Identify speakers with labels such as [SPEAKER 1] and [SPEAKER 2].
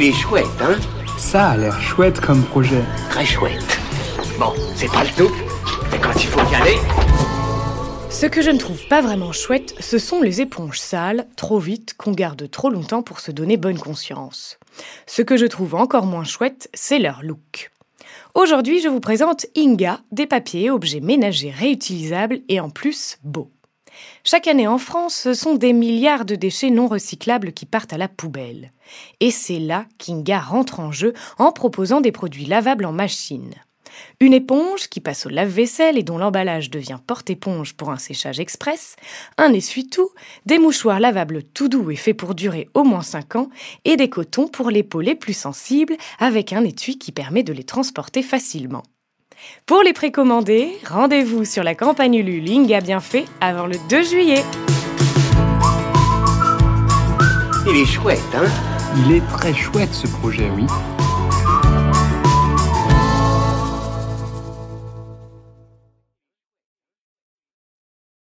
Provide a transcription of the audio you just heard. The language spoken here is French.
[SPEAKER 1] Il est chouette, hein
[SPEAKER 2] Ça a l'air chouette comme projet.
[SPEAKER 1] Très chouette. Bon, c'est pas le tout, mais quand il faut y aller...
[SPEAKER 3] Ce que je ne trouve pas vraiment chouette, ce sont les éponges sales, trop vite, qu'on garde trop longtemps pour se donner bonne conscience. Ce que je trouve encore moins chouette, c'est leur look. Aujourd'hui, je vous présente Inga, des papiers et objets ménagers réutilisables et en plus beaux. Chaque année en France, ce sont des milliards de déchets non recyclables qui partent à la poubelle. Et c'est là qu'Inga rentre en jeu en proposant des produits lavables en machine. Une éponge qui passe au lave-vaisselle et dont l'emballage devient porte-éponge pour un séchage express, un essuie-tout, des mouchoirs lavables tout doux et faits pour durer au moins 5 ans, et des cotons pour les peaux les plus sensibles avec un étui qui permet de les transporter facilement. Pour les précommander, rendez-vous sur la campagne Ulule a bien fait avant le 2 juillet.
[SPEAKER 1] Il est chouette, hein?
[SPEAKER 2] Il est très chouette ce projet, oui.